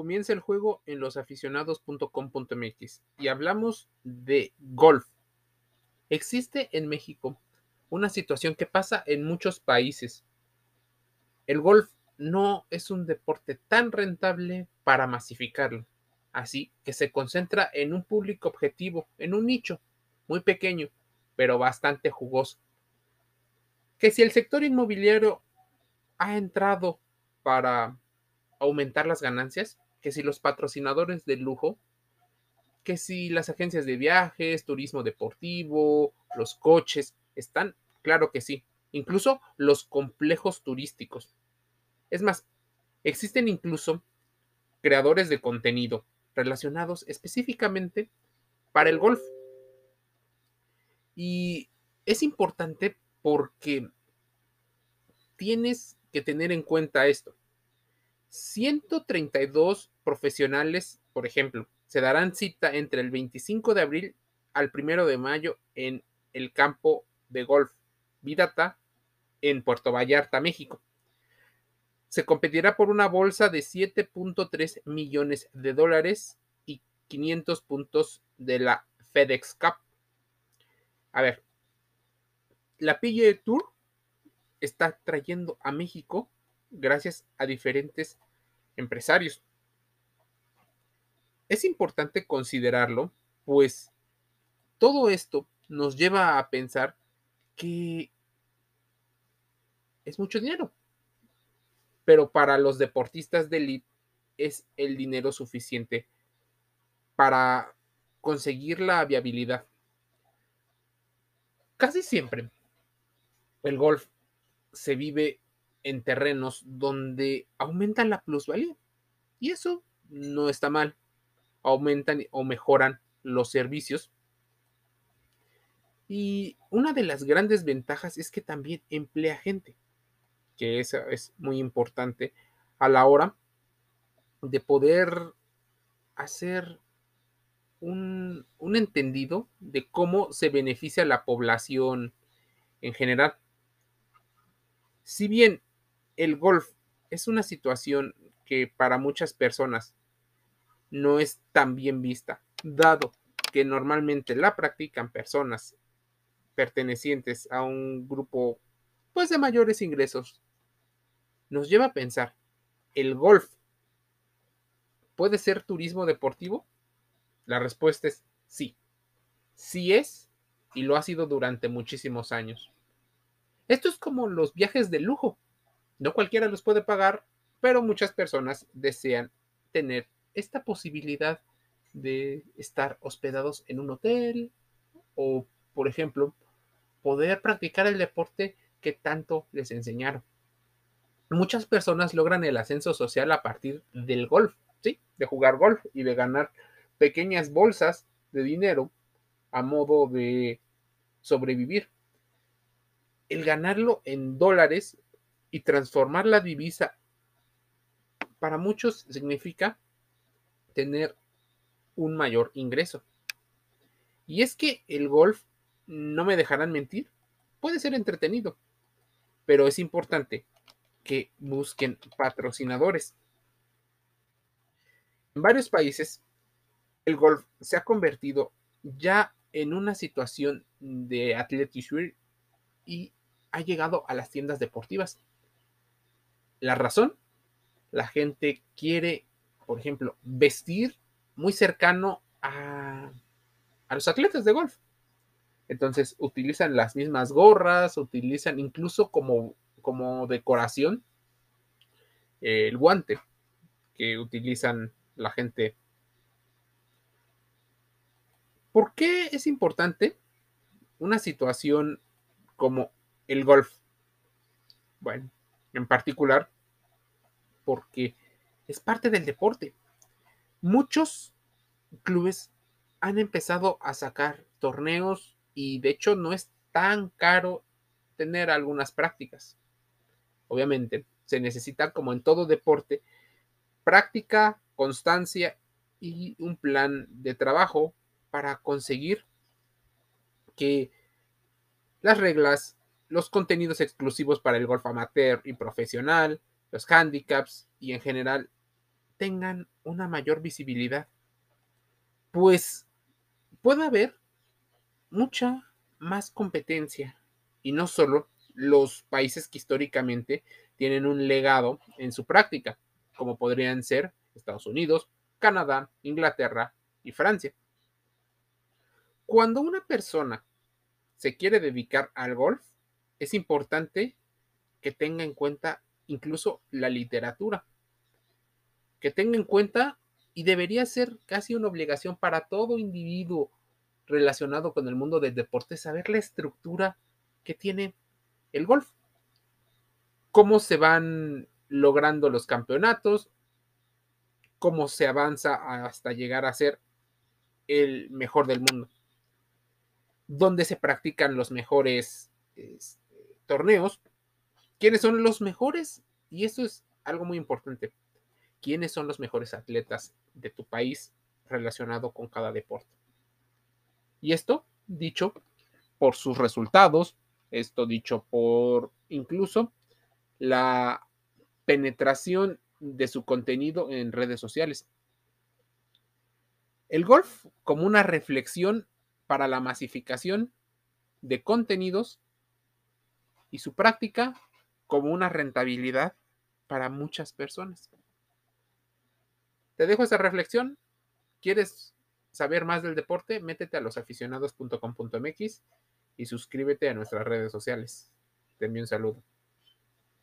comienza el juego en losaficionados.com.mx y hablamos de golf. Existe en México una situación que pasa en muchos países. El golf no es un deporte tan rentable para masificarlo, así que se concentra en un público objetivo, en un nicho muy pequeño, pero bastante jugoso. Que si el sector inmobiliario ha entrado para aumentar las ganancias, que si los patrocinadores de lujo, que si las agencias de viajes, turismo deportivo, los coches, están, claro que sí, incluso los complejos turísticos. Es más, existen incluso creadores de contenido relacionados específicamente para el golf. Y es importante porque tienes que tener en cuenta esto. 132 profesionales, por ejemplo, se darán cita entre el 25 de abril al 1 de mayo en el campo de golf Vidata en Puerto Vallarta, México. Se competirá por una bolsa de 7.3 millones de dólares y 500 puntos de la FedEx Cup. A ver, la PGA Tour está trayendo a México gracias a diferentes empresarios. Es importante considerarlo, pues todo esto nos lleva a pensar que es mucho dinero. Pero para los deportistas de élite es el dinero suficiente para conseguir la viabilidad. Casi siempre el golf se vive en terrenos donde aumentan la plusvalía. Y eso no está mal. Aumentan o mejoran los servicios. Y una de las grandes ventajas es que también emplea gente, que eso es muy importante a la hora de poder hacer un, un entendido de cómo se beneficia la población en general. Si bien el golf es una situación que para muchas personas no es tan bien vista, dado que normalmente la practican personas pertenecientes a un grupo pues de mayores ingresos, nos lleva a pensar, ¿el golf puede ser turismo deportivo? La respuesta es sí. Sí es y lo ha sido durante muchísimos años. Esto es como los viajes de lujo. No cualquiera los puede pagar, pero muchas personas desean tener esta posibilidad de estar hospedados en un hotel o, por ejemplo, poder practicar el deporte que tanto les enseñaron. Muchas personas logran el ascenso social a partir del golf, ¿sí? De jugar golf y de ganar pequeñas bolsas de dinero a modo de sobrevivir el ganarlo en dólares y transformar la divisa para muchos significa tener un mayor ingreso. Y es que el golf, no me dejarán mentir, puede ser entretenido, pero es importante que busquen patrocinadores. En varios países, el golf se ha convertido ya en una situación de atletismo y ha llegado a las tiendas deportivas. La razón, la gente quiere, por ejemplo, vestir muy cercano a, los atletas de golf. Entonces utilizan las mismas gorras, utilizan incluso como, como decoración el guante que utilizan la gente. ¿Por qué es importante una situación como el golf. Bueno, en particular porque es parte del deporte. Muchos clubes han empezado a sacar torneos y de hecho no es tan caro tener algunas prácticas. Obviamente, se necesita, como en todo deporte, práctica, constancia y un plan de trabajo para conseguir que las reglas los contenidos exclusivos para el golf amateur y profesional, los handicaps y en general tengan una mayor visibilidad. Pues puede haber mucha más competencia y no solo los países que históricamente tienen un legado en su práctica, como podrían ser Estados Unidos, Canadá, Inglaterra y Francia. Cuando una persona se quiere dedicar al golf, es importante que tenga en cuenta incluso la literatura, que tenga en cuenta y debería ser casi una obligación para todo individuo relacionado con el mundo del deporte saber la estructura que tiene el golf, cómo se van logrando los campeonatos, cómo se avanza hasta llegar a ser el mejor del mundo, dónde se practican los mejores este, torneos, quiénes son los mejores, y eso es algo muy importante, quiénes son los mejores atletas de tu país relacionado con cada deporte. Y esto dicho por sus resultados, esto dicho por incluso la penetración de su contenido en redes sociales. El golf como una reflexión para la masificación de contenidos y su práctica como una rentabilidad para muchas personas. Te dejo esa reflexión. ¿Quieres saber más del deporte? Métete a losaficionados.com.mx y suscríbete a nuestras redes sociales. Te envío un saludo.